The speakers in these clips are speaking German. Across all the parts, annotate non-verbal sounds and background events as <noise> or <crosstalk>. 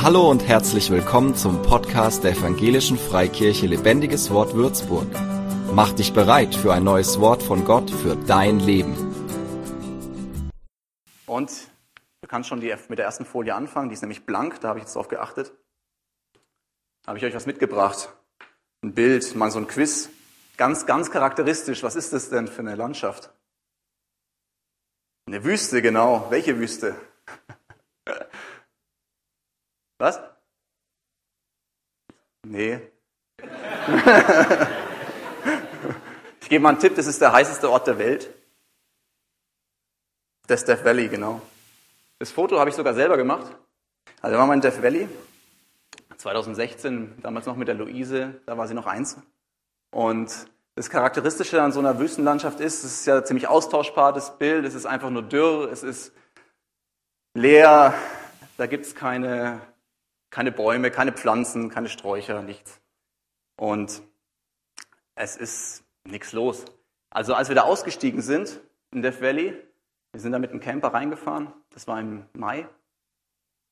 Hallo und herzlich willkommen zum Podcast der Evangelischen Freikirche Lebendiges Wort Würzburg. Mach dich bereit für ein neues Wort von Gott für dein Leben. Und du kannst schon die, mit der ersten Folie anfangen, die ist nämlich blank, da habe ich jetzt drauf geachtet. Da habe ich euch was mitgebracht. Ein Bild, mal so ein Quiz. Ganz, ganz charakteristisch. Was ist das denn für eine Landschaft? Eine Wüste, genau. Welche Wüste? <laughs> Was? Nee. <laughs> ich gebe mal einen Tipp, das ist der heißeste Ort der Welt. Das Death Valley, genau. Das Foto habe ich sogar selber gemacht. Also wir waren in Death Valley, 2016, damals noch mit der Luise, da war sie noch eins. Und das Charakteristische an so einer Wüstenlandschaft ist, es ist ja ziemlich austauschbar, das Bild, es ist einfach nur dürr, es ist leer, da gibt es keine keine Bäume, keine Pflanzen, keine Sträucher, nichts. Und es ist nichts los. Also als wir da ausgestiegen sind in Death Valley, wir sind da mit einem Camper reingefahren, das war im Mai.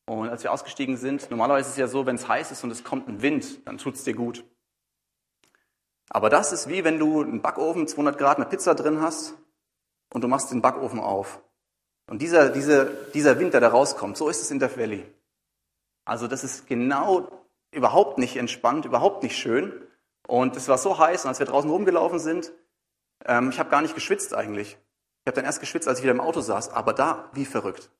Und als wir ausgestiegen sind, normalerweise ist es ja so, wenn es heiß ist und es kommt ein Wind, dann tut es dir gut. Aber das ist wie wenn du einen Backofen, 200 Grad, eine Pizza drin hast und du machst den Backofen auf. Und dieser, dieser, dieser Wind, der da rauskommt, so ist es in Death Valley. Also das ist genau überhaupt nicht entspannt, überhaupt nicht schön. Und es war so heiß, und als wir draußen rumgelaufen sind, ähm, ich habe gar nicht geschwitzt eigentlich. Ich habe dann erst geschwitzt, als ich wieder im Auto saß, aber da wie verrückt.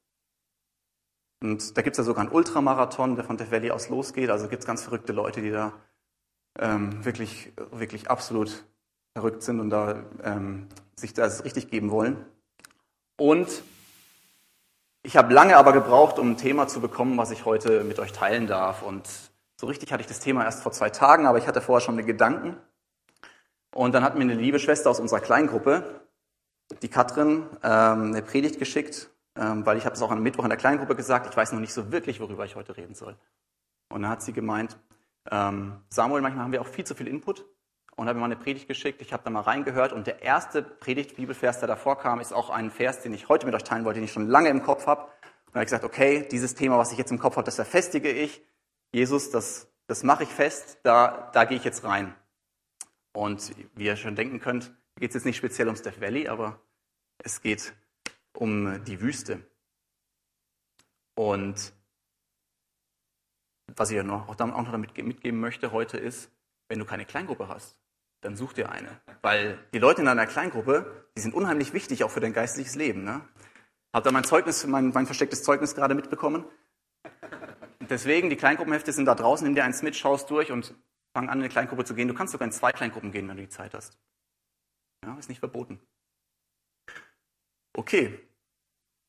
Und da gibt's ja sogar einen Ultramarathon, der von der Valley aus losgeht. Also gibt's ganz verrückte Leute, die da ähm, wirklich, wirklich absolut verrückt sind und da ähm, sich das richtig geben wollen. Und ich habe lange aber gebraucht, um ein Thema zu bekommen, was ich heute mit euch teilen darf. Und so richtig hatte ich das Thema erst vor zwei Tagen, aber ich hatte vorher schon eine Gedanken. Und dann hat mir eine liebe Schwester aus unserer Kleingruppe, die Katrin, ähm, eine Predigt geschickt, ähm, weil ich habe es auch am Mittwoch in der Kleingruppe gesagt, ich weiß noch nicht so wirklich, worüber ich heute reden soll. Und dann hat sie gemeint, ähm, Samuel, manchmal haben wir auch viel zu viel Input und habe mir mal eine Predigt geschickt. Ich habe da mal reingehört und der erste Predigt-Bibelvers, der davor kam, ist auch ein Vers, den ich heute mit euch teilen wollte, den ich schon lange im Kopf habe. Und habe ich gesagt, okay, dieses Thema, was ich jetzt im Kopf habe, das verfestige ich. Jesus, das, das mache ich fest, da, da gehe ich jetzt rein. Und wie ihr schon denken könnt, geht es jetzt nicht speziell ums Death Valley, aber es geht um die Wüste. Und was ich auch noch damit mitgeben möchte heute ist, wenn du keine Kleingruppe hast, dann such dir eine. Weil die Leute in deiner Kleingruppe, die sind unheimlich wichtig auch für dein geistliches Leben. Ne? Habt ihr mein Zeugnis, mein, mein verstecktes Zeugnis gerade mitbekommen? Deswegen, die Kleingruppenhefte sind da draußen, nimm dir eins mit, schaust durch und fang an, in eine Kleingruppe zu gehen. Du kannst sogar in zwei Kleingruppen gehen, wenn du die Zeit hast. Ja, ist nicht verboten. Okay.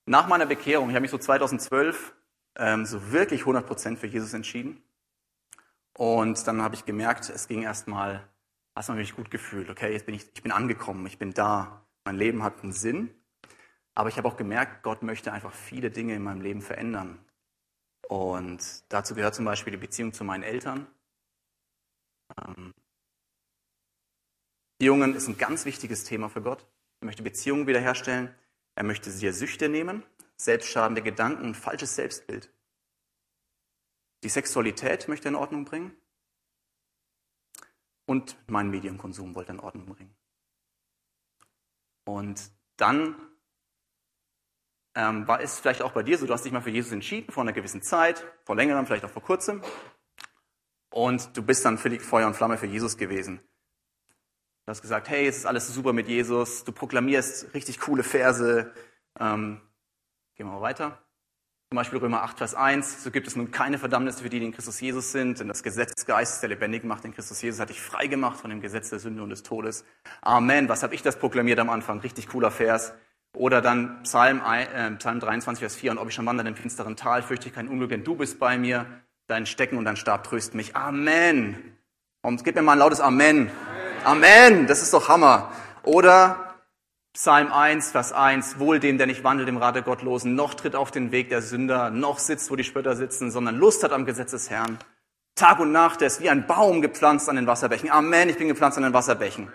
Nach meiner Bekehrung, ich habe mich so 2012 ähm, so wirklich 100% für Jesus entschieden. Und dann habe ich gemerkt, es ging erstmal, hast man mich gut gefühlt. Okay, jetzt bin ich, ich bin angekommen, ich bin da. Mein Leben hat einen Sinn. Aber ich habe auch gemerkt, Gott möchte einfach viele Dinge in meinem Leben verändern. Und dazu gehört zum Beispiel die Beziehung zu meinen Eltern. Ähm, Beziehungen ist ein ganz wichtiges Thema für Gott. Er möchte Beziehungen wiederherstellen. Er möchte dir Süchte nehmen, selbstschadende Gedanken, falsches Selbstbild. Die Sexualität möchte er in Ordnung bringen. Und meinen Medienkonsum wollte in Ordnung bringen. Und dann ähm, war es vielleicht auch bei dir so, du hast dich mal für Jesus entschieden, vor einer gewissen Zeit, vor längerem, vielleicht auch vor kurzem. Und du bist dann völlig Feuer und Flamme für Jesus gewesen. Du hast gesagt, hey, es ist alles super mit Jesus, du proklamierst richtig coole Verse. Ähm, gehen wir mal weiter. Zum Beispiel Römer 8, Vers 1, so gibt es nun keine Verdammnis für die, die in Christus Jesus sind, denn das Gesetz des Geistes, der lebendig macht in Christus Jesus, hat dich frei gemacht von dem Gesetz der Sünde und des Todes. Amen. Was habe ich das proklamiert am Anfang? Richtig cooler Vers. Oder dann Psalm, äh, Psalm 23, Vers 4, und ob ich schon wandere im finsteren Tal, fürchte ich kein Unglück, denn du bist bei mir, dein Stecken und dein Stab trösten mich. Amen. Und gib mir mal ein lautes Amen. Amen. Amen. Das ist doch Hammer. Oder Psalm 1, Vers 1, wohl dem, der nicht wandelt im Rat der Gottlosen, noch tritt auf den Weg der Sünder, noch sitzt, wo die Spötter sitzen, sondern Lust hat am Gesetz des Herrn. Tag und Nacht, der ist wie ein Baum gepflanzt an den Wasserbächen. Amen, ich bin gepflanzt an den Wasserbächen.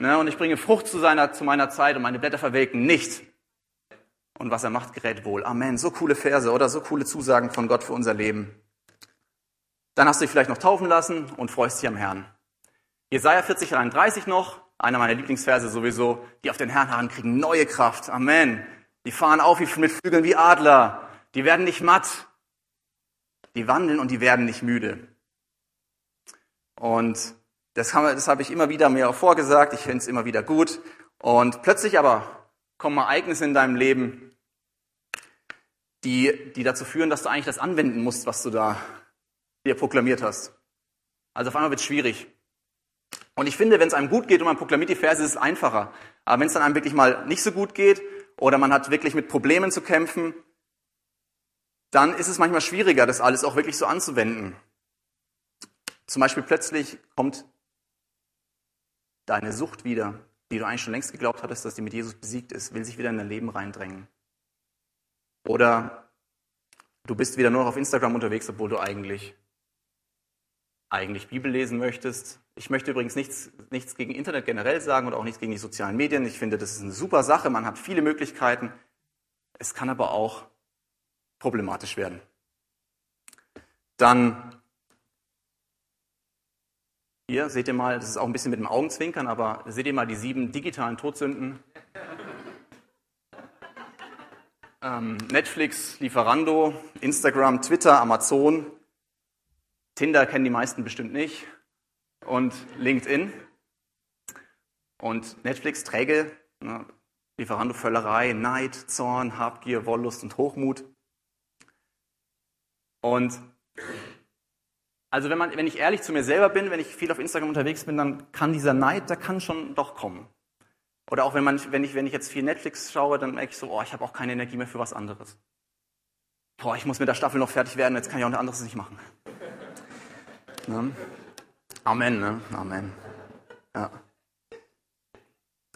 Ne, und ich bringe Frucht zu, seiner, zu meiner Zeit und meine Blätter verwelken nicht. Und was er macht, gerät wohl. Amen. So coole Verse oder so coole Zusagen von Gott für unser Leben. Dann hast du dich vielleicht noch taufen lassen und freust dich am Herrn. Jesaja 40, 31 noch, einer meiner Lieblingsverse sowieso, die auf den Herrn harren, kriegen neue Kraft. Amen. Die fahren auf wie mit Flügeln wie Adler. Die werden nicht matt. Die wandeln und die werden nicht müde. Und das, das habe ich immer wieder mir auch vorgesagt. Ich finde es immer wieder gut. Und plötzlich aber kommen Ereignisse in deinem Leben, die, die dazu führen, dass du eigentlich das anwenden musst, was du da dir proklamiert hast. Also auf einmal wird es schwierig. Und ich finde, wenn es einem gut geht und man proklamiert die Verse, ist es einfacher. Aber wenn es dann einem wirklich mal nicht so gut geht oder man hat wirklich mit Problemen zu kämpfen, dann ist es manchmal schwieriger, das alles auch wirklich so anzuwenden. Zum Beispiel plötzlich kommt deine Sucht wieder, die du eigentlich schon längst geglaubt hattest, dass die mit Jesus besiegt ist, will sich wieder in dein Leben reindrängen. Oder du bist wieder nur noch auf Instagram unterwegs, obwohl du eigentlich, eigentlich Bibel lesen möchtest. Ich möchte übrigens nichts, nichts gegen Internet generell sagen und auch nichts gegen die sozialen Medien. Ich finde, das ist eine super Sache. Man hat viele Möglichkeiten. Es kann aber auch problematisch werden. Dann hier seht ihr mal, das ist auch ein bisschen mit dem Augenzwinkern, aber seht ihr mal die sieben digitalen Todsünden. Ähm, Netflix, Lieferando, Instagram, Twitter, Amazon, Tinder kennen die meisten bestimmt nicht und LinkedIn. Und Netflix träge, ne, Lieferando Völlerei, Neid, Zorn, Habgier, Wollust und Hochmut. Und also wenn, man, wenn ich ehrlich zu mir selber bin, wenn ich viel auf Instagram unterwegs bin, dann kann dieser Neid, der kann schon doch kommen. Oder auch wenn, man, wenn, ich, wenn ich jetzt viel Netflix schaue, dann merke ich so, oh, ich habe auch keine Energie mehr für was anderes. Boah, ich muss mit der Staffel noch fertig werden, jetzt kann ich auch ein anderes nicht machen. Ne? Amen, ne? Amen. Ja.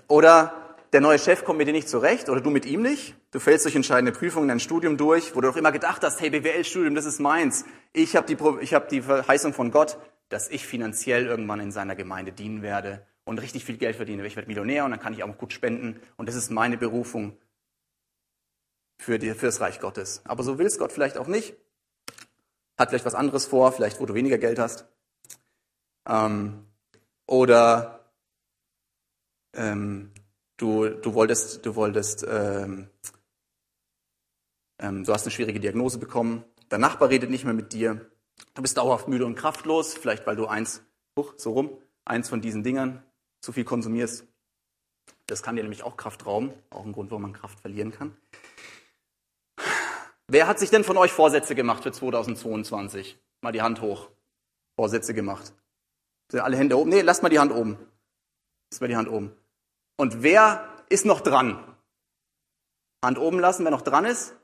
Oder der neue Chef kommt mit dir nicht zurecht oder du mit ihm nicht. Du fällst durch entscheidende Prüfungen dein Studium durch, wo du doch immer gedacht hast, hey, BWL-Studium, das ist meins. Ich habe die, hab die Verheißung von Gott, dass ich finanziell irgendwann in seiner Gemeinde dienen werde und richtig viel Geld verdiene. Ich werde Millionär und dann kann ich auch gut spenden. Und das ist meine Berufung für, die, für das Reich Gottes. Aber so will es Gott vielleicht auch nicht. Hat vielleicht was anderes vor, vielleicht wo du weniger Geld hast. Ähm, oder ähm, Du, du wolltest, du wolltest, ähm, ähm, du hast eine schwierige Diagnose bekommen. Dein Nachbar redet nicht mehr mit dir. Du bist dauerhaft müde und kraftlos, vielleicht weil du eins, huch, so rum, eins von diesen Dingern zu viel konsumierst. Das kann dir nämlich auch Kraft rauben, auch ein Grund, warum man Kraft verlieren kann. Wer hat sich denn von euch Vorsätze gemacht für 2022? Mal die Hand hoch. Vorsätze gemacht. Sind alle Hände oben? Nee, lasst mal die Hand oben. Lasst mal die Hand oben. Und wer ist noch dran? Hand oben lassen, wer noch dran ist?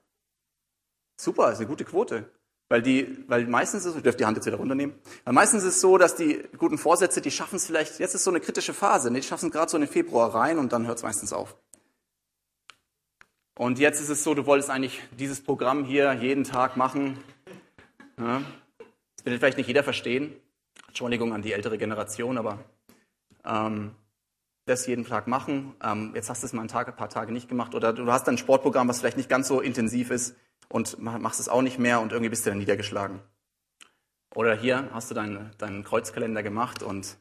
Super, ist eine gute Quote. Weil, die, weil meistens ist ich dürfte die Hand jetzt wieder runternehmen, weil meistens ist es so, dass die guten Vorsätze, die schaffen es vielleicht, jetzt ist so eine kritische Phase, ne? die schaffen es gerade so in den Februar rein und dann hört es meistens auf. Und jetzt ist es so, du wolltest eigentlich dieses Programm hier jeden Tag machen. Ja? Das wird vielleicht nicht jeder verstehen. Entschuldigung an die ältere Generation, aber ähm, das jeden Tag machen. Ähm, jetzt hast du es mal einen Tag, ein paar Tage nicht gemacht oder du hast ein Sportprogramm, was vielleicht nicht ganz so intensiv ist und machst es auch nicht mehr und irgendwie bist du dann niedergeschlagen. Oder hier hast du deinen, deinen Kreuzkalender gemacht und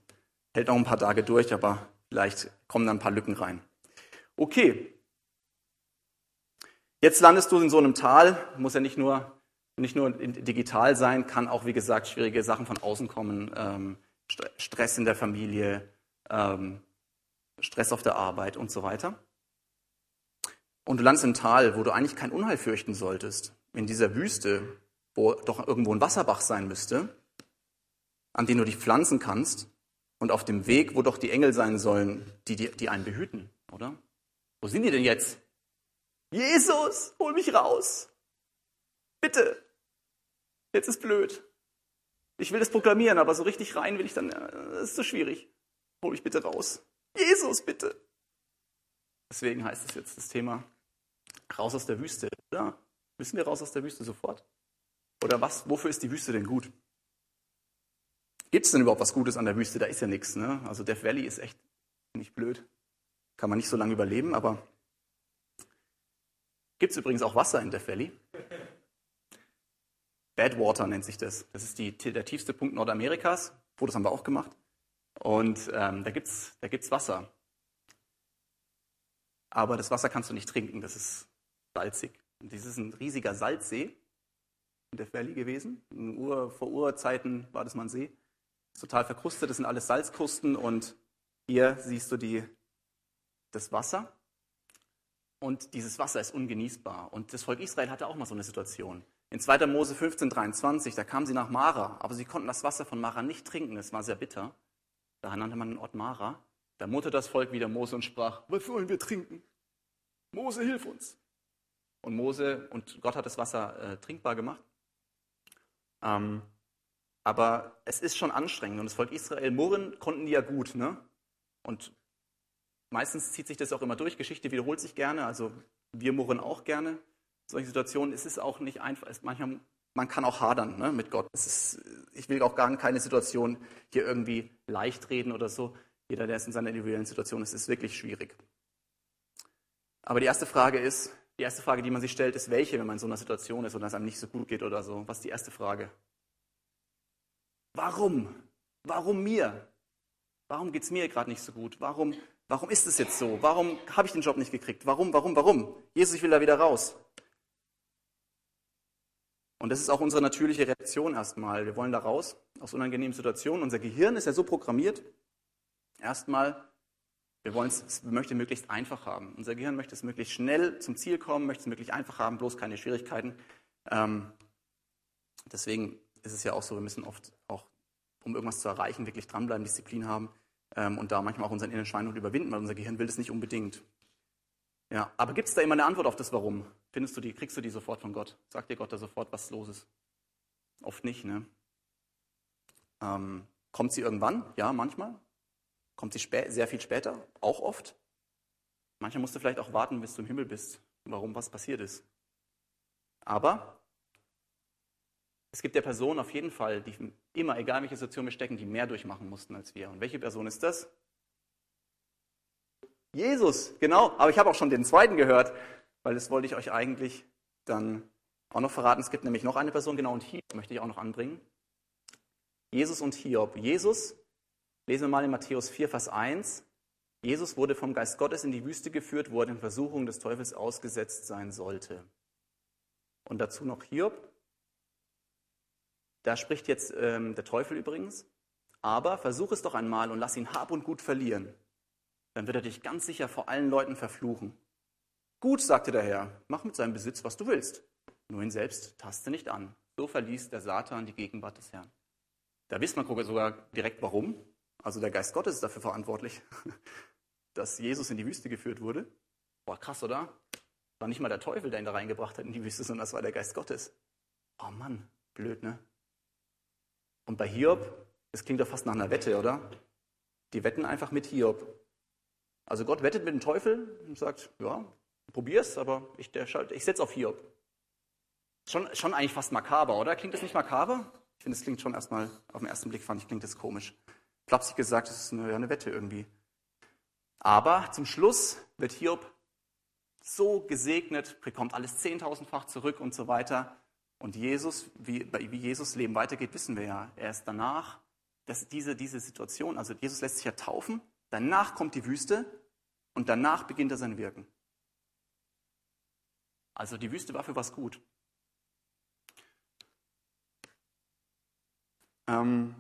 hält noch ein paar Tage durch, aber vielleicht kommen dann ein paar Lücken rein. Okay. Jetzt landest du in so einem Tal, muss ja nicht nur, nicht nur digital sein, kann auch, wie gesagt, schwierige Sachen von außen kommen, ähm, Stress in der Familie, ähm, Stress auf der Arbeit und so weiter. Und du landest im Tal, wo du eigentlich kein Unheil fürchten solltest, in dieser Wüste, wo doch irgendwo ein Wasserbach sein müsste, an den du dich pflanzen kannst, und auf dem Weg, wo doch die Engel sein sollen, die, die, die einen behüten, oder? Wo sind die denn jetzt? Jesus, hol mich raus. Bitte. Jetzt ist blöd. Ich will das proklamieren, aber so richtig rein will ich dann, äh, das ist so schwierig. Hol mich bitte raus. Jesus, bitte. Deswegen heißt es jetzt das Thema raus aus der Wüste. Oder? Müssen wir raus aus der Wüste sofort? Oder was, wofür ist die Wüste denn gut? Gibt es denn überhaupt was Gutes an der Wüste? Da ist ja nichts. Ne? Also Death Valley ist echt nicht blöd. Kann man nicht so lange überleben, aber gibt es übrigens auch Wasser in Death Valley? Badwater nennt sich das. Das ist die, der tiefste Punkt Nordamerikas. Fotos haben wir auch gemacht. Und ähm, da gibt's da gibt's Wasser. Aber das Wasser kannst du nicht trinken, das ist salzig. Und dies ist ein riesiger Salzsee in der Valley gewesen. Ur, vor Urzeiten war das mal ein See. Ist total verkrustet, das sind alles Salzkrusten und hier siehst du die, das Wasser. Und dieses Wasser ist ungenießbar. Und das Volk Israel hatte auch mal so eine Situation. In 2. Mose 15, 23, da kamen sie nach Mara, aber sie konnten das Wasser von Mara nicht trinken, es war sehr bitter. Da nannte man den Ort Mara. Da murrte das Volk wieder Mose und sprach, was wollen wir trinken? Mose, hilf uns. Und Mose und Gott hat das Wasser äh, trinkbar gemacht. Ähm, aber es ist schon anstrengend und das Volk Israel murren konnten die ja gut. Ne? Und meistens zieht sich das auch immer durch. Geschichte wiederholt sich gerne. Also wir murren auch gerne. Solche Situationen ist es auch nicht einfach. manchmal, man kann auch hadern ne, mit Gott. Ist, ich will auch gar keine Situation hier irgendwie leicht reden oder so. Jeder, der ist in seiner individuellen Situation ist, ist wirklich schwierig. Aber die erste Frage ist, die erste Frage, die man sich stellt, ist welche, wenn man in so einer Situation ist oder es einem nicht so gut geht oder so. Was ist die erste Frage? Warum? Warum mir? Warum geht es mir gerade nicht so gut? Warum, warum ist es jetzt so? Warum habe ich den Job nicht gekriegt? Warum, warum, warum? Jesus, ich will da wieder raus. Und das ist auch unsere natürliche Reaktion erstmal. Wir wollen da raus aus unangenehmen Situationen. Unser Gehirn ist ja so programmiert. Erstmal, wir wollen es, möglichst einfach haben. Unser Gehirn möchte es möglichst schnell zum Ziel kommen, möchte es möglichst einfach haben, bloß keine Schwierigkeiten. Ähm, deswegen ist es ja auch so, wir müssen oft auch, um irgendwas zu erreichen, wirklich dranbleiben, Disziplin haben ähm, und da manchmal auch unseren inneren Schweinhund überwinden, weil unser Gehirn will das nicht unbedingt. Ja, aber gibt es da immer eine Antwort auf das Warum? Findest du die, kriegst du die sofort von Gott? Sagt dir Gott da sofort, was los ist? Oft nicht, ne? Ähm, kommt sie irgendwann? Ja, manchmal. Kommt sie sehr viel später? Auch oft. Manchmal musst du vielleicht auch warten, bis du im Himmel bist, warum was passiert ist. Aber es gibt ja Personen auf jeden Fall, die immer, egal welche Situation wir stecken, die mehr durchmachen mussten als wir. Und welche Person ist das? Jesus, genau. Aber ich habe auch schon den zweiten gehört, weil das wollte ich euch eigentlich dann auch noch verraten. Es gibt nämlich noch eine Person, genau, und Hiob möchte ich auch noch anbringen. Jesus und Hiob. Jesus, lesen wir mal in Matthäus 4, Vers 1. Jesus wurde vom Geist Gottes in die Wüste geführt, wo er den Versuchungen des Teufels ausgesetzt sein sollte. Und dazu noch Hiob. Da spricht jetzt ähm, der Teufel übrigens. Aber versuch es doch einmal und lass ihn Hab und Gut verlieren. Dann wird er dich ganz sicher vor allen Leuten verfluchen. Gut, sagte der Herr, mach mit seinem Besitz, was du willst. Nur ihn selbst taste nicht an. So verließ der Satan die Gegenwart des Herrn. Da wisst man sogar direkt warum. Also der Geist Gottes ist dafür verantwortlich, <laughs> dass Jesus in die Wüste geführt wurde. Boah, krass, oder? War nicht mal der Teufel, der ihn da reingebracht hat in die Wüste, sondern das war der Geist Gottes. Oh Mann, blöd, ne? Und bei Hiob, das klingt doch fast nach einer Wette, oder? Die wetten einfach mit Hiob. Also Gott wettet mit dem Teufel und sagt, ja, probier's, aber ich, ich setze auf Hiob. Schon, schon eigentlich fast makaber, oder? Klingt das nicht makaber? Ich finde, es klingt schon erstmal, auf den ersten Blick fand ich, klingt das komisch. Flapsig gesagt, es ist eine, eine Wette irgendwie. Aber zum Schluss wird Hiob so gesegnet, bekommt alles zehntausendfach zurück und so weiter. Und Jesus, wie, wie Jesus Leben weitergeht, wissen wir ja. Er ist danach, dass diese, diese Situation, also Jesus lässt sich ja taufen, danach kommt die Wüste und danach beginnt er sein Wirken. Also die Wüste war für was gut. Ähm,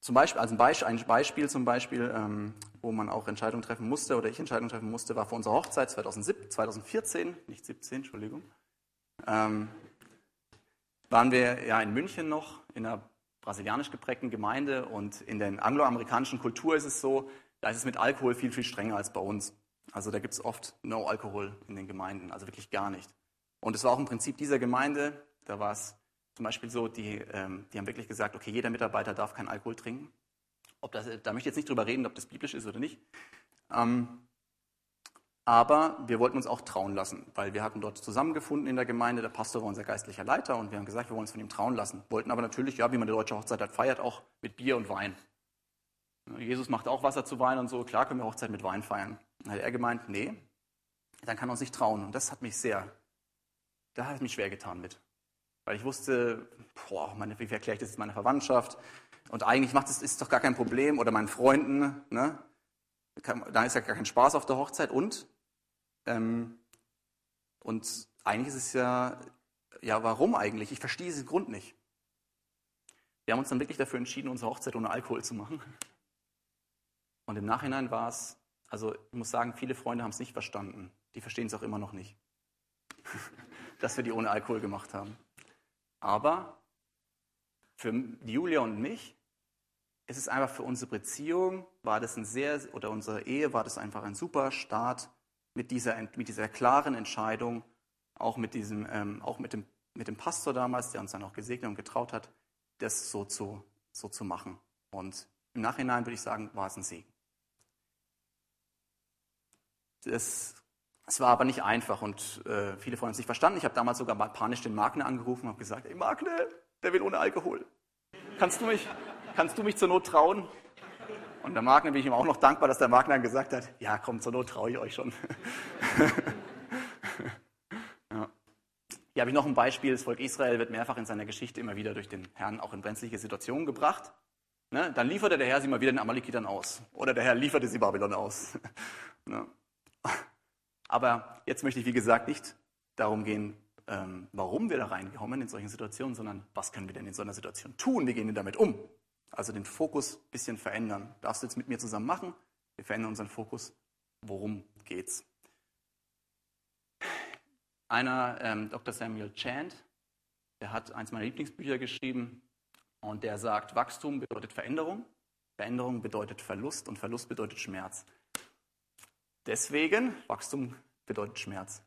zum Beispiel, also ein Beispiel, ein Beispiel zum Beispiel, ähm, wo man auch Entscheidungen treffen musste oder ich Entscheidungen treffen musste, war vor unserer Hochzeit 2007, 2014, nicht 17, Entschuldigung ähm, waren wir ja in München noch, in einer brasilianisch geprägten Gemeinde und in der angloamerikanischen Kultur ist es so, da ist es mit Alkohol viel, viel strenger als bei uns. Also da gibt es oft No Alkohol in den Gemeinden, also wirklich gar nicht. Und es war auch im Prinzip dieser Gemeinde, da war es zum Beispiel so, die, ähm, die haben wirklich gesagt, okay, jeder Mitarbeiter darf keinen Alkohol trinken. Ob das, da möchte ich jetzt nicht drüber reden, ob das biblisch ist oder nicht. Ähm, aber wir wollten uns auch trauen lassen, weil wir hatten dort zusammengefunden in der Gemeinde. Der Pastor war unser geistlicher Leiter und wir haben gesagt, wir wollen uns von ihm trauen lassen. Wollten aber natürlich, ja, wie man die deutsche Hochzeit hat, feiert, auch mit Bier und Wein. Jesus macht auch Wasser zu Wein und so. Klar können wir Hochzeit mit Wein feiern. Dann hat er gemeint, nee, dann kann er uns nicht trauen. Und das hat mich sehr, da hat es mich schwer getan mit. Weil ich wusste, boah, meine, wie erkläre ich das meiner Verwandtschaft? Und eigentlich macht es ist doch gar kein Problem. Oder meinen Freunden, ne? Da ist ja gar kein Spaß auf der Hochzeit. Und, ähm, und eigentlich ist es ja, ja, warum eigentlich? Ich verstehe diesen Grund nicht. Wir haben uns dann wirklich dafür entschieden, unsere Hochzeit ohne Alkohol zu machen. Und im Nachhinein war es, also ich muss sagen, viele Freunde haben es nicht verstanden. Die verstehen es auch immer noch nicht, <laughs> dass wir die ohne Alkohol gemacht haben. Aber für Julia und mich ist es einfach für unsere Beziehung, war das ein sehr, oder unsere Ehe war das einfach ein super Start mit dieser, mit dieser klaren Entscheidung, auch mit diesem, ähm, auch mit dem, mit dem Pastor damals, der uns dann auch gesegnet und getraut hat, das so zu, so zu machen. Und im Nachhinein würde ich sagen, war es ein Segen. Das, es war aber nicht einfach und äh, viele von uns nicht verstanden. Ich habe damals sogar panisch den Magne angerufen und habe gesagt, ey Magne, der will ohne Alkohol. Kannst du mich, kannst du mich zur Not trauen? Und der Magne bin ich ihm auch noch dankbar, dass der Magne dann gesagt hat, ja komm, zur Not traue ich euch schon. <laughs> ja. Hier habe ich noch ein Beispiel. Das Volk Israel wird mehrfach in seiner Geschichte immer wieder durch den Herrn auch in brenzliche Situationen gebracht. Ne? Dann lieferte der Herr sie mal wieder den Amalekitern aus. Oder der Herr lieferte sie Babylon aus. <laughs> ne? Aber jetzt möchte ich, wie gesagt, nicht darum gehen, ähm, warum wir da reinkommen in solchen Situationen, sondern was können wir denn in so einer Situation tun? Wie gehen wir damit um? Also den Fokus ein bisschen verändern. Darfst du jetzt mit mir zusammen machen? Wir verändern unseren Fokus. Worum geht's? Einer, ähm, Dr. Samuel Chand, der hat eins meiner Lieblingsbücher geschrieben und der sagt, Wachstum bedeutet Veränderung, Veränderung bedeutet Verlust und Verlust bedeutet Schmerz. Deswegen, Wachstum bedeutet Schmerz.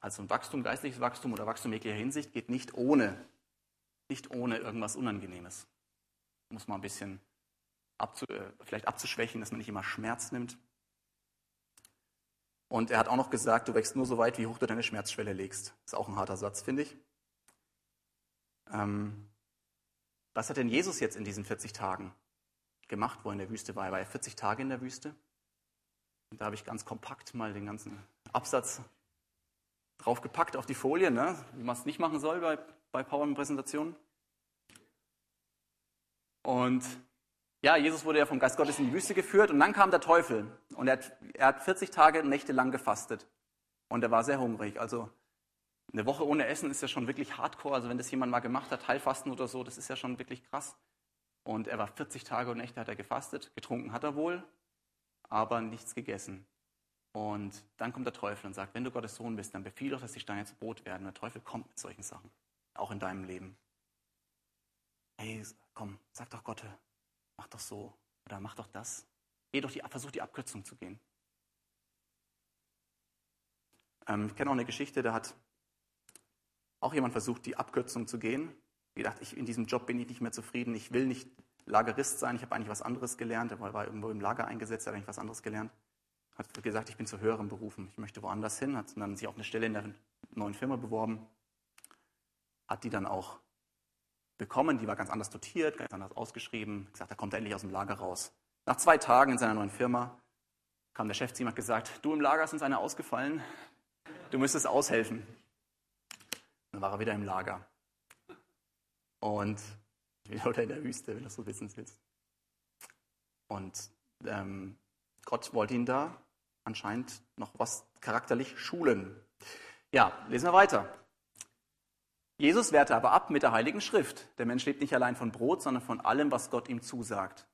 Also ein Wachstum, geistliches Wachstum oder Wachstum jeglicher Hinsicht geht nicht ohne, nicht ohne irgendwas Unangenehmes. Muss man ein bisschen abzu, äh, vielleicht abzuschwächen, dass man nicht immer Schmerz nimmt. Und er hat auch noch gesagt, du wächst nur so weit, wie hoch du deine Schmerzschwelle legst. Ist auch ein harter Satz, finde ich. Ähm, was hat denn Jesus jetzt in diesen 40 Tagen gemacht, wo er in der Wüste war? Er war ja 40 Tage in der Wüste. Und da habe ich ganz kompakt mal den ganzen Absatz draufgepackt auf die Folie, ne? wie man es nicht machen soll bei, bei PowerPoint-Präsentationen. Und ja, Jesus wurde ja vom Geist Gottes in die Wüste geführt und dann kam der Teufel und er hat, er hat 40 Tage Nächte lang gefastet und er war sehr hungrig. Also eine Woche ohne Essen ist ja schon wirklich hardcore. Also wenn das jemand mal gemacht hat, Heilfasten oder so, das ist ja schon wirklich krass. Und er war 40 Tage und Nächte hat er gefastet, getrunken hat er wohl, aber nichts gegessen. Und dann kommt der Teufel und sagt, wenn du Gottes Sohn bist, dann befiehl doch, dass die Steine zu Brot werden. Und der Teufel kommt mit solchen Sachen, auch in deinem Leben. Hey, komm, sag doch Gott, mach doch so oder mach doch das. Geh doch die, versuch die Abkürzung zu gehen. Ähm, ich kenne auch eine Geschichte, da hat auch jemand versucht, die Abkürzung zu gehen. Wie gedacht, ich, in diesem Job bin ich nicht mehr zufrieden, ich will nicht Lagerist sein, ich habe eigentlich was anderes gelernt, er war irgendwo im Lager eingesetzt, hat eigentlich was anderes gelernt. Hat gesagt, ich bin zu höheren Berufen, ich möchte woanders hin, hat dann sich auf eine Stelle in der neuen Firma beworben, hat die dann auch bekommen, die war ganz anders dotiert, ganz anders ausgeschrieben, gesagt, da kommt er endlich aus dem Lager raus. Nach zwei Tagen in seiner neuen Firma kam der Chef zu ihm und hat gesagt, du im Lager ist uns einer ausgefallen, du müsstest aushelfen. Dann war er wieder im Lager. Und <laughs> wieder in der Wüste, wenn du so wissen willst. Und ähm, Gott wollte ihn da anscheinend noch was charakterlich schulen. Ja, lesen wir weiter. Jesus wehrte aber ab mit der Heiligen Schrift. Der Mensch lebt nicht allein von Brot, sondern von allem, was Gott ihm zusagt.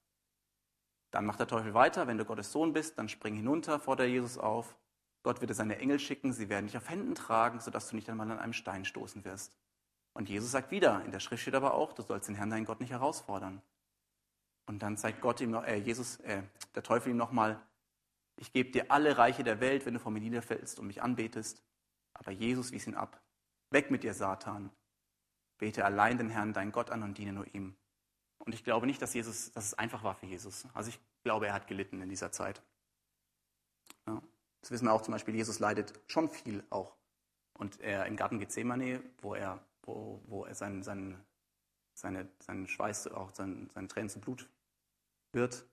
Dann macht der Teufel weiter, wenn du Gottes Sohn bist, dann spring hinunter, fordert Jesus auf. Gott wird seine Engel schicken, sie werden dich auf Händen tragen, sodass du nicht einmal an einem Stein stoßen wirst. Und Jesus sagt wieder, in der Schrift steht aber auch, du sollst den Herrn, deinen Gott, nicht herausfordern. Und dann zeigt Gott ihm noch, äh, Jesus, äh, der Teufel ihm nochmal, ich gebe dir alle Reiche der Welt, wenn du vor mir niederfällst und mich anbetest. Aber Jesus wies ihn ab. Weg mit dir, Satan. Bete allein den Herrn, deinen Gott an und diene nur ihm. Und ich glaube nicht, dass, Jesus, dass es einfach war für Jesus. Also ich glaube, er hat gelitten in dieser Zeit. Ja. Das wissen wir auch zum Beispiel, Jesus leidet schon viel auch. Und er im Garten Gethsemane, wo er, wo, wo er sein, sein, seine, seinen Schweiß, auch sein, seine Tränen zu Blut wird,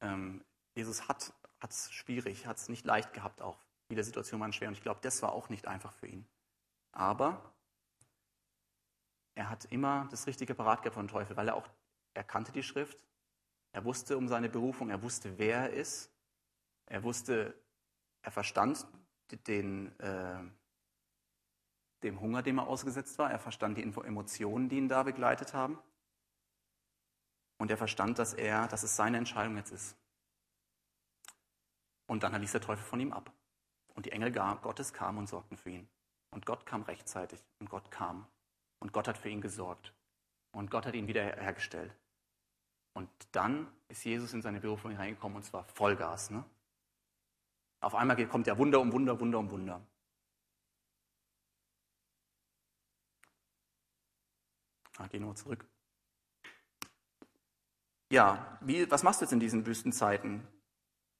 ähm, Jesus hat es schwierig, hat es nicht leicht gehabt auch. Viele Situationen waren schwer und ich glaube, das war auch nicht einfach für ihn. Aber er hat immer das Richtige parat gehabt von Teufel, weil er auch, er kannte die Schrift, er wusste um seine Berufung, er wusste, wer er ist, er wusste, er verstand den, äh, dem Hunger, dem er ausgesetzt war, er verstand die Emotionen, die ihn da begleitet haben. Und er verstand, dass er, dass es seine Entscheidung jetzt ist. Und dann ließ der Teufel von ihm ab. Und die Engel Gottes kamen und sorgten für ihn. Und Gott kam rechtzeitig. Und Gott kam. Und Gott hat für ihn gesorgt. Und Gott hat ihn wiederhergestellt. Und dann ist Jesus in seine Berufung hineingekommen und zwar Vollgas. Ne? Auf einmal kommt der Wunder um Wunder, Wunder um Wunder. Ah, gehen wir zurück. Ja, wie, was machst du jetzt in diesen Wüstenzeiten?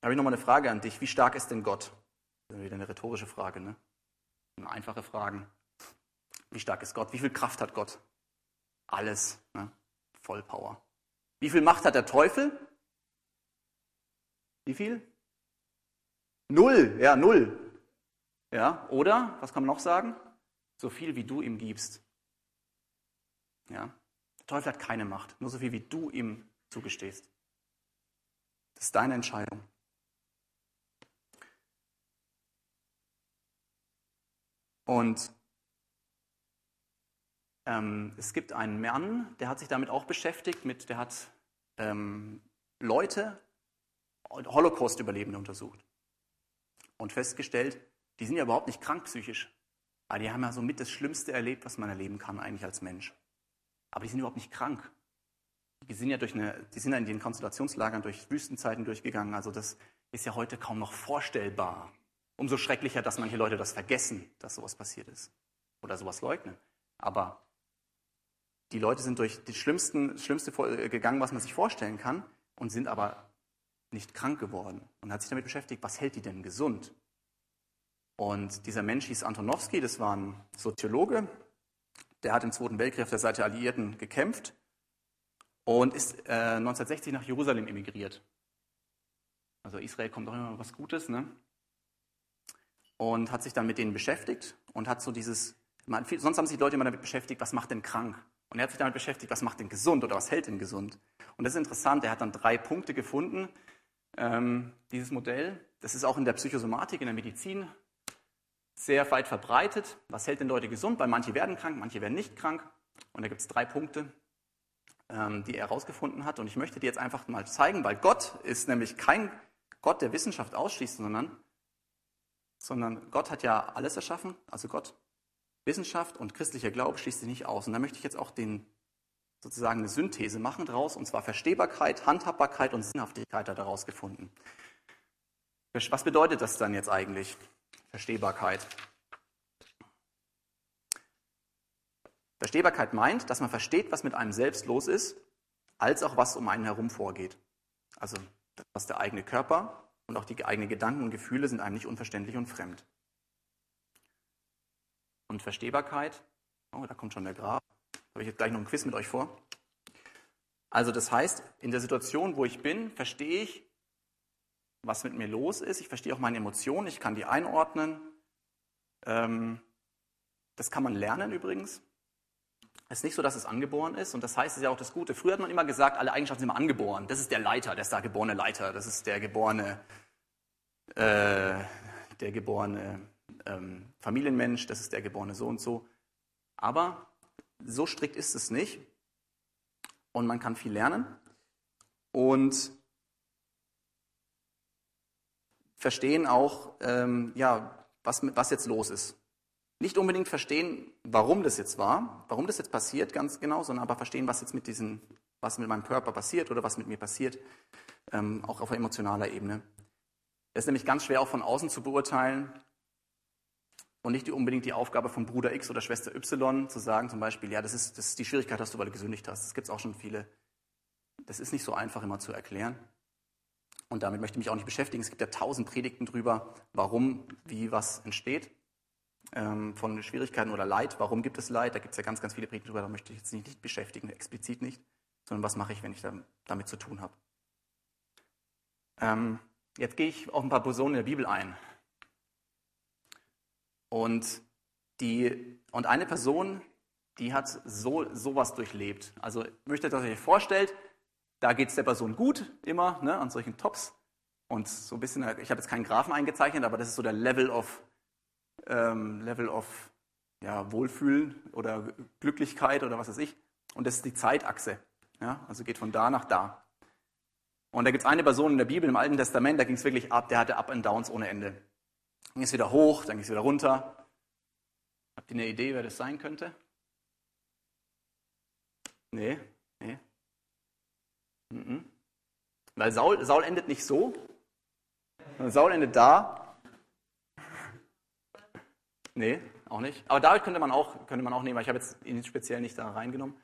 Da habe ich nochmal eine Frage an dich. Wie stark ist denn Gott? Das ist wieder eine rhetorische Frage, ne? Einfache Frage. Wie stark ist Gott? Wie viel Kraft hat Gott? Alles, ne? Vollpower. Wie viel Macht hat der Teufel? Wie viel? Null, ja, null. Ja, oder, was kann man noch sagen? So viel, wie du ihm gibst. Ja, der Teufel hat keine Macht, nur so viel, wie du ihm zugestehst. Das ist deine Entscheidung. Und ähm, es gibt einen Mann, der hat sich damit auch beschäftigt, mit, der hat ähm, Leute, Holocaust-Überlebende untersucht und festgestellt, die sind ja überhaupt nicht krank psychisch. Aber die haben ja so mit das Schlimmste erlebt, was man erleben kann eigentlich als Mensch. Aber die sind überhaupt nicht krank. Die sind ja durch eine, die sind ja in den Konzentrationslagern durch Wüstenzeiten durchgegangen. Also das ist ja heute kaum noch vorstellbar. Umso schrecklicher, dass manche Leute das vergessen, dass sowas passiert ist. Oder sowas leugnen. Aber die Leute sind durch das Schlimmste gegangen, was man sich vorstellen kann, und sind aber nicht krank geworden. Und hat sich damit beschäftigt, was hält die denn gesund? Und dieser Mensch hieß Antonowski, das war ein Soziologe, der hat im Zweiten Weltkrieg auf der Seite der Alliierten gekämpft und ist äh, 1960 nach Jerusalem emigriert. Also Israel kommt doch immer was Gutes, ne? Und hat sich dann mit denen beschäftigt und hat so dieses, man, sonst haben sich die Leute immer damit beschäftigt, was macht denn krank? Und er hat sich damit beschäftigt, was macht denn gesund oder was hält denn gesund? Und das ist interessant, er hat dann drei Punkte gefunden, ähm, dieses Modell. Das ist auch in der Psychosomatik, in der Medizin sehr weit verbreitet. Was hält denn Leute gesund? Weil manche werden krank, manche werden nicht krank. Und da gibt es drei Punkte, ähm, die er herausgefunden hat. Und ich möchte dir jetzt einfach mal zeigen, weil Gott ist nämlich kein Gott, der Wissenschaft ausschließt, sondern, sondern Gott hat ja alles erschaffen. Also Gott, Wissenschaft und christlicher Glaube schließt sich nicht aus. Und da möchte ich jetzt auch den, sozusagen eine Synthese machen daraus, und zwar Verstehbarkeit, Handhabbarkeit und Sinnhaftigkeit hat er herausgefunden. Was bedeutet das dann jetzt eigentlich? Verstehbarkeit. Verstehbarkeit meint, dass man versteht, was mit einem selbst los ist, als auch was um einen herum vorgeht. Also, was der eigene Körper und auch die eigenen Gedanken und Gefühle sind einem nicht unverständlich und fremd. Und Verstehbarkeit, oh, da kommt schon der Graf. Habe ich jetzt gleich noch ein Quiz mit euch vor. Also, das heißt, in der Situation, wo ich bin, verstehe ich, was mit mir los ist. Ich verstehe auch meine Emotionen, ich kann die einordnen. Ähm, das kann man lernen übrigens. Es ist nicht so, dass es angeboren ist und das heißt, es ist ja auch das Gute. Früher hat man immer gesagt, alle Eigenschaften sind immer angeboren. Das ist der Leiter, das ist der geborene Leiter, das ist der geborene, äh, der geborene ähm, Familienmensch, das ist der geborene so und so. Aber so strikt ist es nicht und man kann viel lernen. Und verstehen auch, ähm, ja, was, was jetzt los ist. Nicht unbedingt verstehen, warum das jetzt war, warum das jetzt passiert, ganz genau, sondern aber verstehen, was jetzt mit diesen, was mit meinem Körper passiert oder was mit mir passiert, ähm, auch auf emotionaler Ebene. Das ist nämlich ganz schwer auch von außen zu beurteilen und nicht unbedingt die Aufgabe von Bruder X oder Schwester Y zu sagen, zum Beispiel, ja, das ist, das ist die Schwierigkeit, dass du, weil du gesündigt hast. Das gibt es auch schon viele. Das ist nicht so einfach immer zu erklären. Und damit möchte ich mich auch nicht beschäftigen. Es gibt ja tausend Predigten drüber, warum, wie was entsteht. Ähm, von Schwierigkeiten oder Leid. Warum gibt es Leid? Da gibt es ja ganz, ganz viele Predigten drüber. Da möchte ich jetzt nicht, nicht beschäftigen, explizit nicht. Sondern was mache ich, wenn ich damit zu tun habe. Ähm, jetzt gehe ich auf ein paar Personen in der Bibel ein. Und, die, und eine Person, die hat so sowas durchlebt. Also möchtet ihr euch vorstellt, da geht es der Person gut immer ne, an solchen Tops. Und so ein bisschen, ich habe jetzt keinen Graphen eingezeichnet, aber das ist so der Level of, ähm, Level of ja, Wohlfühlen oder Glücklichkeit oder was weiß ich. Und das ist die Zeitachse. Ja, also geht von da nach da. Und da gibt es eine Person in der Bibel, im Alten Testament, da ging es wirklich ab, der hatte Up and Downs ohne Ende. Dann ging es wieder hoch, dann ging es wieder runter. Habt ihr eine Idee, wer das sein könnte? Nee, nee. Mhm. Weil Saul, Saul endet nicht so, Saul endet da. Nee, auch nicht. Aber David könnte man auch, könnte man auch nehmen, weil ich habe jetzt ihn speziell nicht da reingenommen,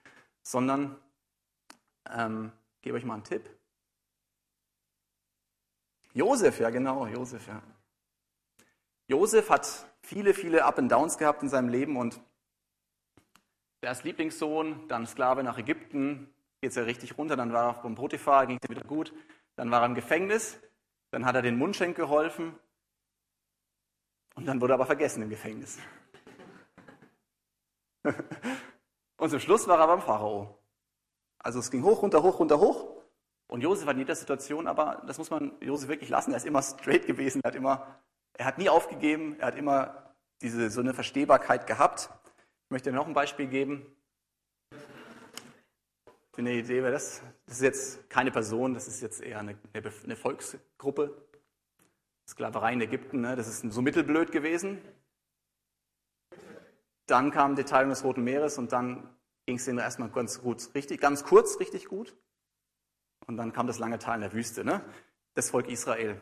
sondern ähm, gebe euch mal einen Tipp. Josef, ja genau, Josef, ja. Josef hat viele, viele Up and Downs gehabt in seinem Leben und erst Lieblingssohn, dann Sklave nach Ägypten, geht es ja richtig runter, dann war er beim Potiphar, ging es wieder gut, dann war er im Gefängnis, dann hat er den Mundschenk geholfen und dann wurde er aber vergessen im Gefängnis. <laughs> und zum Schluss war er beim Pharao. Also es ging hoch, runter, hoch, runter, hoch. Und Josef hat in jeder Situation, aber das muss man Josef wirklich lassen, er ist immer straight gewesen, er hat, immer, er hat nie aufgegeben, er hat immer diese, so eine Verstehbarkeit gehabt. Ich möchte noch ein Beispiel geben. Eine Idee wäre das, das ist jetzt keine Person, das ist jetzt eher eine, eine Volksgruppe. Sklaverei in Ägypten, ne? das ist so mittelblöd gewesen. Dann kam die Teilung des Roten Meeres und dann ging es denen erstmal ganz gut, richtig, ganz kurz richtig gut. Und dann kam das lange Tal in der Wüste, ne? das Volk Israel.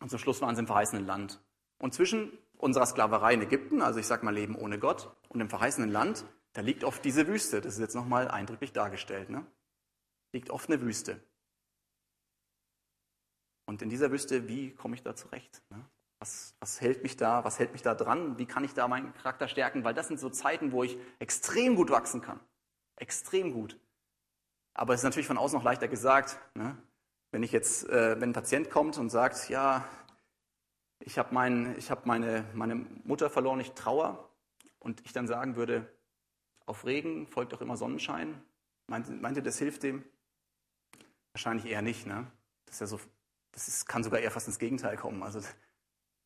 Und zum Schluss waren sie im verheißenen Land. Und zwischen unserer Sklaverei in Ägypten, also ich sag mal Leben ohne Gott, und dem verheißenen Land, da liegt oft diese Wüste. Das ist jetzt nochmal eindrücklich dargestellt. Ne? Liegt oft eine Wüste. Und in dieser Wüste, wie komme ich da zurecht? Ne? Was, was, hält mich da, was hält mich da dran? Wie kann ich da meinen Charakter stärken? Weil das sind so Zeiten, wo ich extrem gut wachsen kann. Extrem gut. Aber es ist natürlich von außen noch leichter gesagt. Ne? Wenn ich jetzt, äh, wenn ein Patient kommt und sagt, ja, ich habe mein, hab meine, meine Mutter verloren, ich trauer, und ich dann sagen würde, auf Regen folgt doch immer Sonnenschein, meint, meint ihr, das hilft dem? Wahrscheinlich eher nicht. Ne? Das, ist ja so, das ist, kann sogar eher fast ins Gegenteil kommen. Also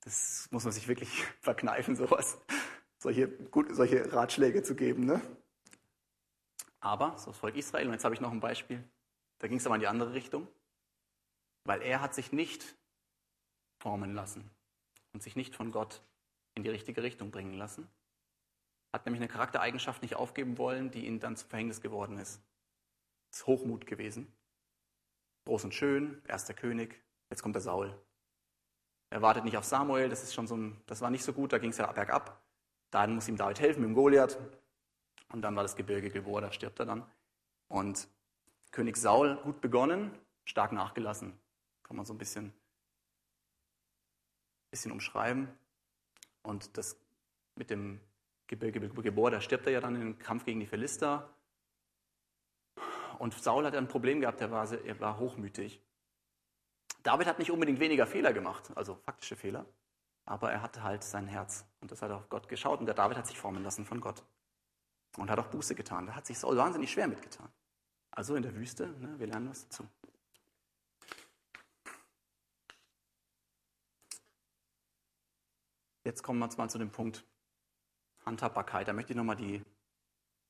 das muss man sich wirklich <laughs> verkneifen, sowas, solche, gut, solche Ratschläge zu geben. Ne? Aber, so das Volk Israel, und jetzt habe ich noch ein Beispiel, da ging es aber in die andere Richtung, weil er hat sich nicht formen lassen und sich nicht von Gott in die richtige Richtung bringen lassen. Hat nämlich eine Charaktereigenschaft nicht aufgeben wollen, die ihm dann zum Verhängnis geworden ist. Das ist Hochmut gewesen. Groß und schön, erster König, jetzt kommt der Saul. Er wartet nicht auf Samuel, das ist schon so ein, das war nicht so gut, da ging es ja bergab. Dann muss ihm David helfen mit dem Goliath. Und dann war das Gebirge Gebor, da stirbt er dann. Und König Saul gut begonnen, stark nachgelassen. Kann man so ein bisschen bisschen umschreiben. Und das mit dem Gebor, da stirbt er ja dann im Kampf gegen die Philister. Und Saul hat ein Problem gehabt, er war, er war hochmütig. David hat nicht unbedingt weniger Fehler gemacht, also faktische Fehler, aber er hatte halt sein Herz und das hat auf Gott geschaut und der David hat sich formen lassen von Gott und hat auch Buße getan. Da hat sich Saul wahnsinnig schwer mitgetan. Also in der Wüste, ne, wir lernen was dazu. Jetzt kommen wir mal zu dem Punkt Handhabbarkeit. Da möchte ich nochmal die,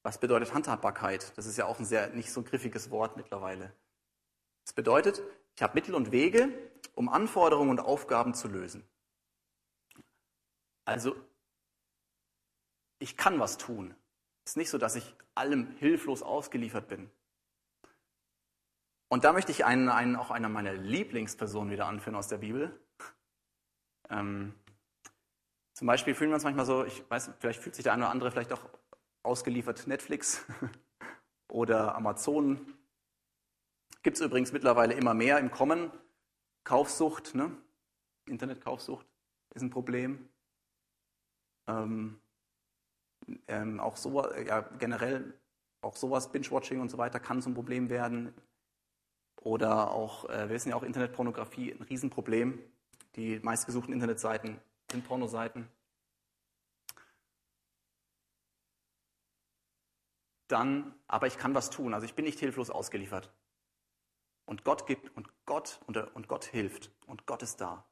was bedeutet Handhabbarkeit? Das ist ja auch ein sehr nicht so griffiges Wort mittlerweile. Das bedeutet, ich habe Mittel und Wege, um Anforderungen und Aufgaben zu lösen. Also, ich kann was tun. Es ist nicht so, dass ich allem hilflos ausgeliefert bin. Und da möchte ich einen, einen, auch einer meiner Lieblingspersonen wieder anführen aus der Bibel. Ähm, zum Beispiel fühlen wir uns manchmal so, ich weiß, vielleicht fühlt sich der eine oder andere vielleicht auch ausgeliefert Netflix <laughs> oder Amazon. Gibt es übrigens mittlerweile immer mehr im Kommen. Kaufsucht, ne? Internetkaufsucht ist ein Problem. Ähm, ähm, auch so, ja, generell auch sowas, Binge-Watching und so weiter, kann zum Problem werden. Oder auch, äh, wir wissen ja auch, Internetpornografie ein Riesenproblem. Die meistgesuchten Internetseiten sind Pornoseiten. dann, aber ich kann was tun. Also ich bin nicht hilflos ausgeliefert. Und Gott gibt und Gott und, und Gott hilft und Gott ist da.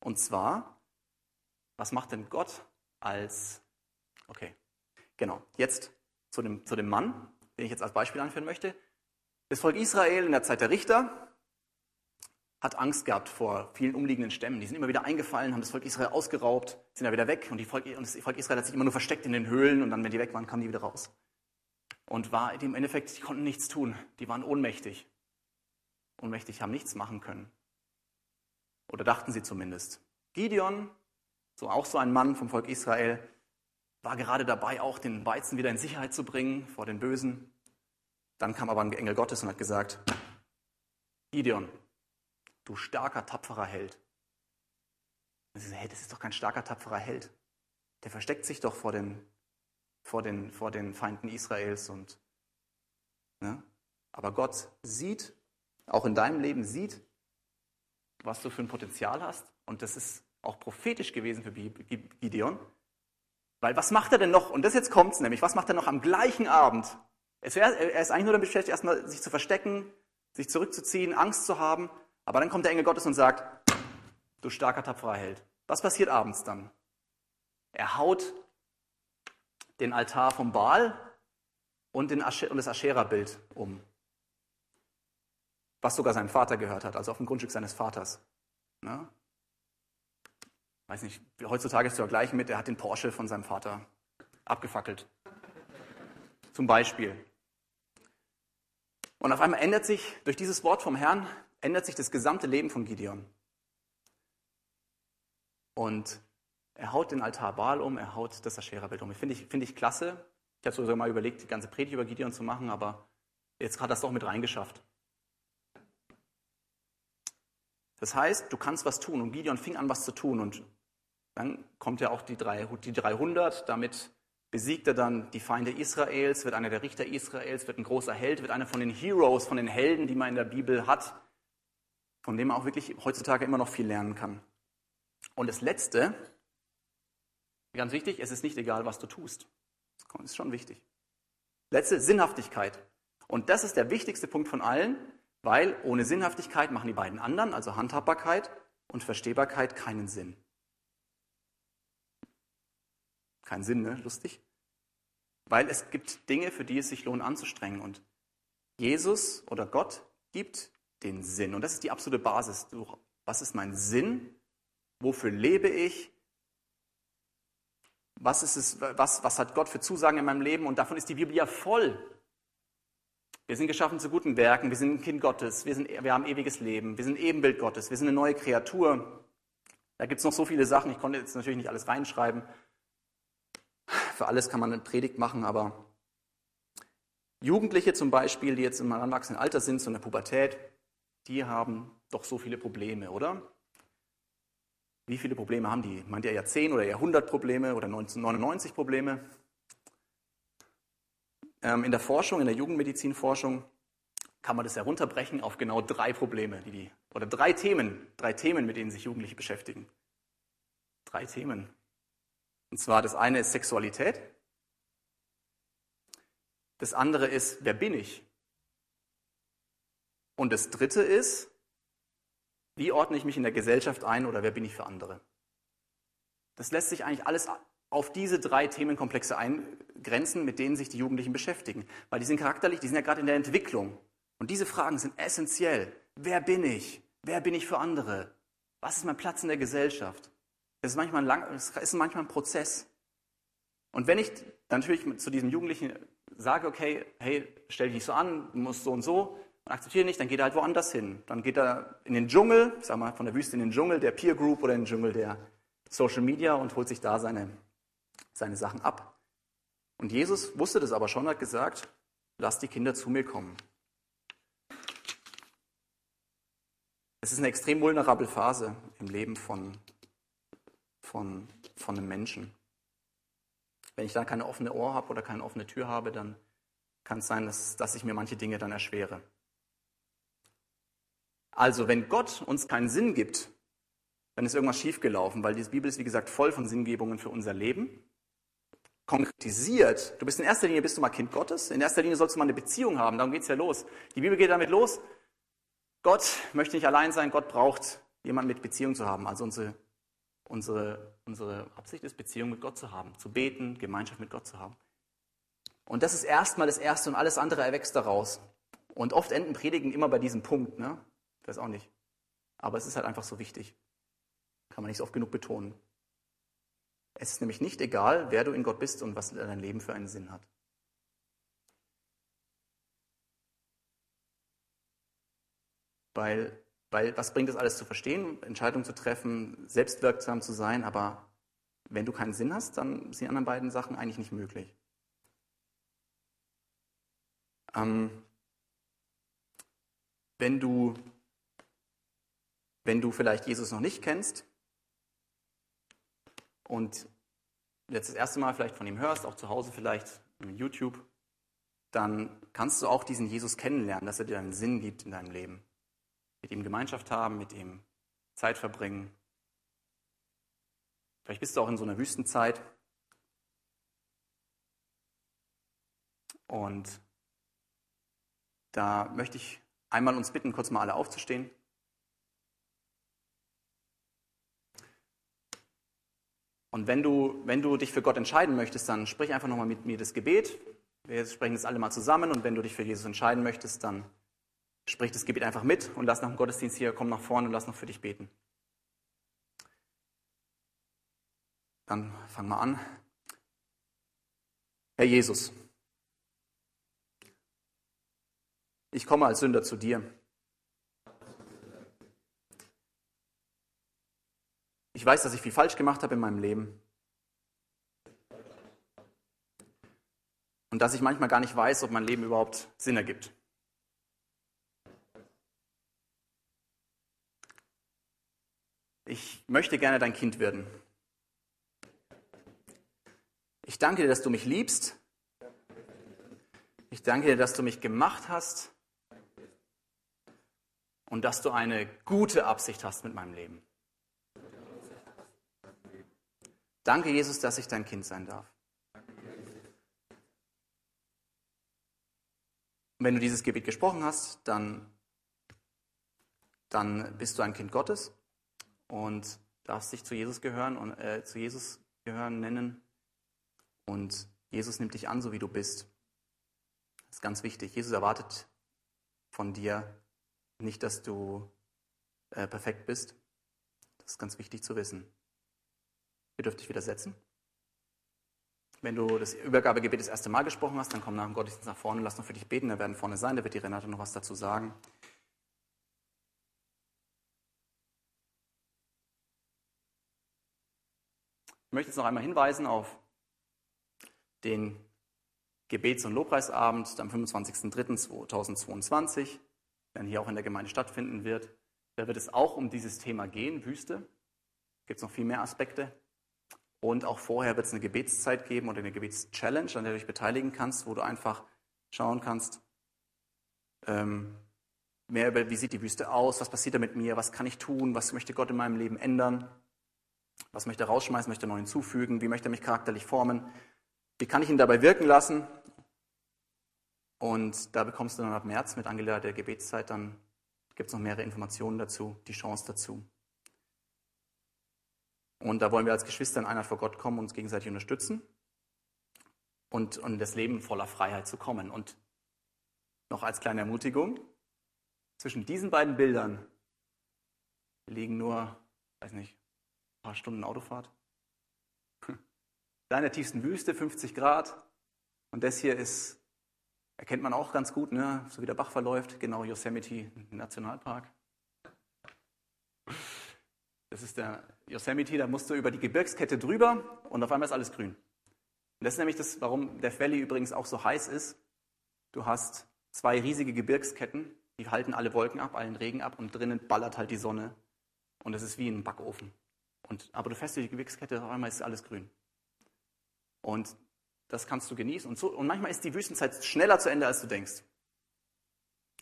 Und zwar, was macht denn Gott als, okay, genau, jetzt zu dem, zu dem Mann, den ich jetzt als Beispiel anführen möchte. Das Volk Israel in der Zeit der Richter hat Angst gehabt vor vielen umliegenden Stämmen. Die sind immer wieder eingefallen, haben das Volk Israel ausgeraubt, sind da wieder weg und, Volk, und das Volk Israel hat sich immer nur versteckt in den Höhlen und dann, wenn die weg waren, kamen die wieder raus. Und war im Endeffekt, die konnten nichts tun. Die waren ohnmächtig. Ohnmächtig, haben nichts machen können. Oder dachten sie zumindest. Gideon, so auch so ein Mann vom Volk Israel, war gerade dabei, auch den Weizen wieder in Sicherheit zu bringen vor den Bösen. Dann kam aber ein Engel Gottes und hat gesagt, Gideon, du starker, tapferer Held. Und sie sagen, hey, das ist doch kein starker, tapferer Held. Der versteckt sich doch vor den, vor den, vor den Feinden Israels. Und, ne? Aber Gott sieht, auch in deinem Leben sieht, was du für ein Potenzial hast. Und das ist auch prophetisch gewesen für Gideon. Weil was macht er denn noch? Und das jetzt kommt's nämlich. Was macht er noch am gleichen Abend? Er ist eigentlich nur damit beschäftigt, erstmal sich zu verstecken, sich zurückzuziehen, Angst zu haben. Aber dann kommt der Engel Gottes und sagt, du starker, tapferer Held. Was passiert abends dann? Er haut den Altar vom Baal und, den Asche und das Aschera-Bild um. Was sogar seinem Vater gehört hat, also auf dem Grundstück seines Vaters. Ne? Weiß nicht, heutzutage ist zu vergleichen mit, er hat den Porsche von seinem Vater abgefackelt. Zum Beispiel. Und auf einmal ändert sich durch dieses Wort vom Herrn ändert sich das gesamte Leben von Gideon. Und er haut den Altar Baal um, er haut das Aschera-Bild um. Finde ich, find ich klasse. Ich habe sogar mal überlegt, die ganze Predigt über Gideon zu machen, aber jetzt hat das doch mit reingeschafft. Das heißt, du kannst was tun. Und Gideon fing an, was zu tun. Und dann kommt ja auch die, 300. Damit besiegt er dann die Feinde Israels, wird einer der Richter Israels, wird ein großer Held, wird einer von den Heroes, von den Helden, die man in der Bibel hat von dem man auch wirklich heutzutage immer noch viel lernen kann. Und das Letzte, ganz wichtig, es ist nicht egal, was du tust. Das ist schon wichtig. Letzte, Sinnhaftigkeit. Und das ist der wichtigste Punkt von allen, weil ohne Sinnhaftigkeit machen die beiden anderen, also Handhabbarkeit und Verstehbarkeit, keinen Sinn. Kein Sinn, ne? Lustig. Weil es gibt Dinge, für die es sich lohnt anzustrengen. Und Jesus oder Gott gibt den Sinn. Und das ist die absolute Basis. Was ist mein Sinn? Wofür lebe ich? Was, ist es, was, was hat Gott für Zusagen in meinem Leben? Und davon ist die Bibel ja voll. Wir sind geschaffen zu guten Werken, wir sind ein Kind Gottes, wir, sind, wir haben ewiges Leben, wir sind Ebenbild Gottes, wir sind eine neue Kreatur. Da gibt es noch so viele Sachen, ich konnte jetzt natürlich nicht alles reinschreiben. Für alles kann man eine Predigt machen, aber Jugendliche zum Beispiel, die jetzt im heranwachsenden Alter sind, so in der Pubertät, die haben doch so viele Probleme, oder? Wie viele Probleme haben die? Meint ihr ja 10 oder 100 Probleme oder 1999 Probleme? Ähm, in der Forschung, in der Jugendmedizinforschung, kann man das herunterbrechen auf genau drei Probleme, die die, oder drei Themen, drei Themen, mit denen sich Jugendliche beschäftigen. Drei Themen. Und zwar das eine ist Sexualität, das andere ist, wer bin ich? Und das Dritte ist, wie ordne ich mich in der Gesellschaft ein oder wer bin ich für andere? Das lässt sich eigentlich alles auf diese drei Themenkomplexe eingrenzen, mit denen sich die Jugendlichen beschäftigen. Weil die sind charakterlich, die sind ja gerade in der Entwicklung. Und diese Fragen sind essentiell. Wer bin ich? Wer bin ich für andere? Was ist mein Platz in der Gesellschaft? Das ist manchmal ein, lang, ist manchmal ein Prozess. Und wenn ich natürlich zu diesem Jugendlichen sage, okay, hey, stell dich nicht so an, du musst so und so, und akzeptiert nicht, dann geht er halt woanders hin. Dann geht er in den Dschungel, ich sag mal von der Wüste in den Dschungel der Peer Group oder in den Dschungel der Social Media und holt sich da seine, seine Sachen ab. Und Jesus wusste das aber schon, hat gesagt, lass die Kinder zu mir kommen. Es ist eine extrem vulnerable Phase im Leben von, von, von einem Menschen. Wenn ich da keine offene Ohr habe oder keine offene Tür habe, dann kann es sein, dass, dass ich mir manche Dinge dann erschwere. Also, wenn Gott uns keinen Sinn gibt, dann ist irgendwas schiefgelaufen, weil die Bibel ist, wie gesagt, voll von Sinngebungen für unser Leben. Konkretisiert. Du bist in erster Linie bist du mal Kind Gottes. In erster Linie sollst du mal eine Beziehung haben. Darum geht's ja los. Die Bibel geht damit los. Gott möchte nicht allein sein. Gott braucht jemanden mit Beziehung zu haben. Also unsere, unsere, unsere Absicht ist, Beziehung mit Gott zu haben, zu beten, Gemeinschaft mit Gott zu haben. Und das ist erstmal das Erste und alles andere erwächst daraus. Und oft enden Predigen immer bei diesem Punkt. Ne? Ich weiß auch nicht. Aber es ist halt einfach so wichtig. Kann man nicht so oft genug betonen. Es ist nämlich nicht egal, wer du in Gott bist und was dein Leben für einen Sinn hat. Weil, weil was bringt es alles zu verstehen, Entscheidungen zu treffen, selbstwirksam zu sein, aber wenn du keinen Sinn hast, dann sind die anderen beiden Sachen eigentlich nicht möglich. Ähm, wenn du wenn du vielleicht Jesus noch nicht kennst, und jetzt das erste Mal vielleicht von ihm hörst, auch zu Hause vielleicht YouTube, dann kannst du auch diesen Jesus kennenlernen, dass er dir einen Sinn gibt in deinem Leben. Mit ihm Gemeinschaft haben, mit ihm Zeit verbringen. Vielleicht bist du auch in so einer Wüstenzeit. Und da möchte ich einmal uns bitten, kurz mal alle aufzustehen. Und wenn du, wenn du dich für Gott entscheiden möchtest, dann sprich einfach nochmal mit mir das Gebet. Wir sprechen das alle mal zusammen und wenn du dich für Jesus entscheiden möchtest, dann sprich das Gebet einfach mit und lass nach dem Gottesdienst hier, komm nach vorne und lass noch für dich beten. Dann fang mal an. Herr Jesus, ich komme als Sünder zu dir. Ich weiß, dass ich viel falsch gemacht habe in meinem Leben. Und dass ich manchmal gar nicht weiß, ob mein Leben überhaupt Sinn ergibt. Ich möchte gerne dein Kind werden. Ich danke dir, dass du mich liebst. Ich danke dir, dass du mich gemacht hast und dass du eine gute Absicht hast mit meinem Leben. Danke, Jesus, dass ich dein Kind sein darf. Und wenn du dieses Gebet gesprochen hast, dann, dann bist du ein Kind Gottes und darfst dich zu Jesus gehören und äh, zu Jesus gehören nennen. Und Jesus nimmt dich an, so wie du bist. Das ist ganz wichtig. Jesus erwartet von dir nicht, dass du äh, perfekt bist. Das ist ganz wichtig zu wissen. Ihr dürft euch wieder setzen. Wenn du das Übergabegebet das erste Mal gesprochen hast, dann komm nach dem Gottesdienst nach vorne, lass noch für dich beten, da werden vorne sein, da wird die Renate noch was dazu sagen. Ich möchte jetzt noch einmal hinweisen auf den Gebets- und Lobpreisabend am 25.03.2022, der hier auch in der Gemeinde stattfinden wird. Da wird es auch um dieses Thema gehen, Wüste. Gibt es noch viel mehr Aspekte. Und auch vorher wird es eine Gebetszeit geben oder eine Gebetschallenge, an der du dich beteiligen kannst, wo du einfach schauen kannst, ähm, mehr über, wie sieht die Wüste aus, was passiert da mit mir, was kann ich tun, was möchte Gott in meinem Leben ändern, was möchte er rausschmeißen, möchte er neu hinzufügen, wie möchte er mich charakterlich formen, wie kann ich ihn dabei wirken lassen. Und da bekommst du dann ab März mit Angela der Gebetszeit, dann gibt es noch mehrere Informationen dazu, die Chance dazu. Und da wollen wir als Geschwister in Einheit vor Gott kommen und uns gegenseitig unterstützen und, und das Leben voller Freiheit zu kommen. Und noch als kleine Ermutigung, zwischen diesen beiden Bildern liegen nur, weiß nicht, ein paar Stunden Autofahrt. Da in der tiefsten Wüste, 50 Grad. Und das hier ist, erkennt man auch ganz gut, ne? so wie der Bach verläuft, genau Yosemite Nationalpark. Das ist der Yosemite, da musst du über die Gebirgskette drüber und auf einmal ist alles grün. Und das ist nämlich das, warum der Valley übrigens auch so heiß ist. Du hast zwei riesige Gebirgsketten, die halten alle Wolken ab, allen Regen ab und drinnen ballert halt die Sonne. Und es ist wie ein Backofen. Und, aber du fährst durch die Gebirgskette, auf einmal ist alles grün. Und das kannst du genießen. Und, so, und manchmal ist die Wüstenzeit schneller zu Ende, als du denkst.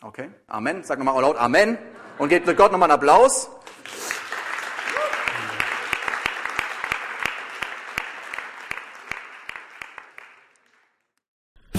Okay? Amen. Sag nochmal laut Amen. Und gebt Gott nochmal einen Applaus.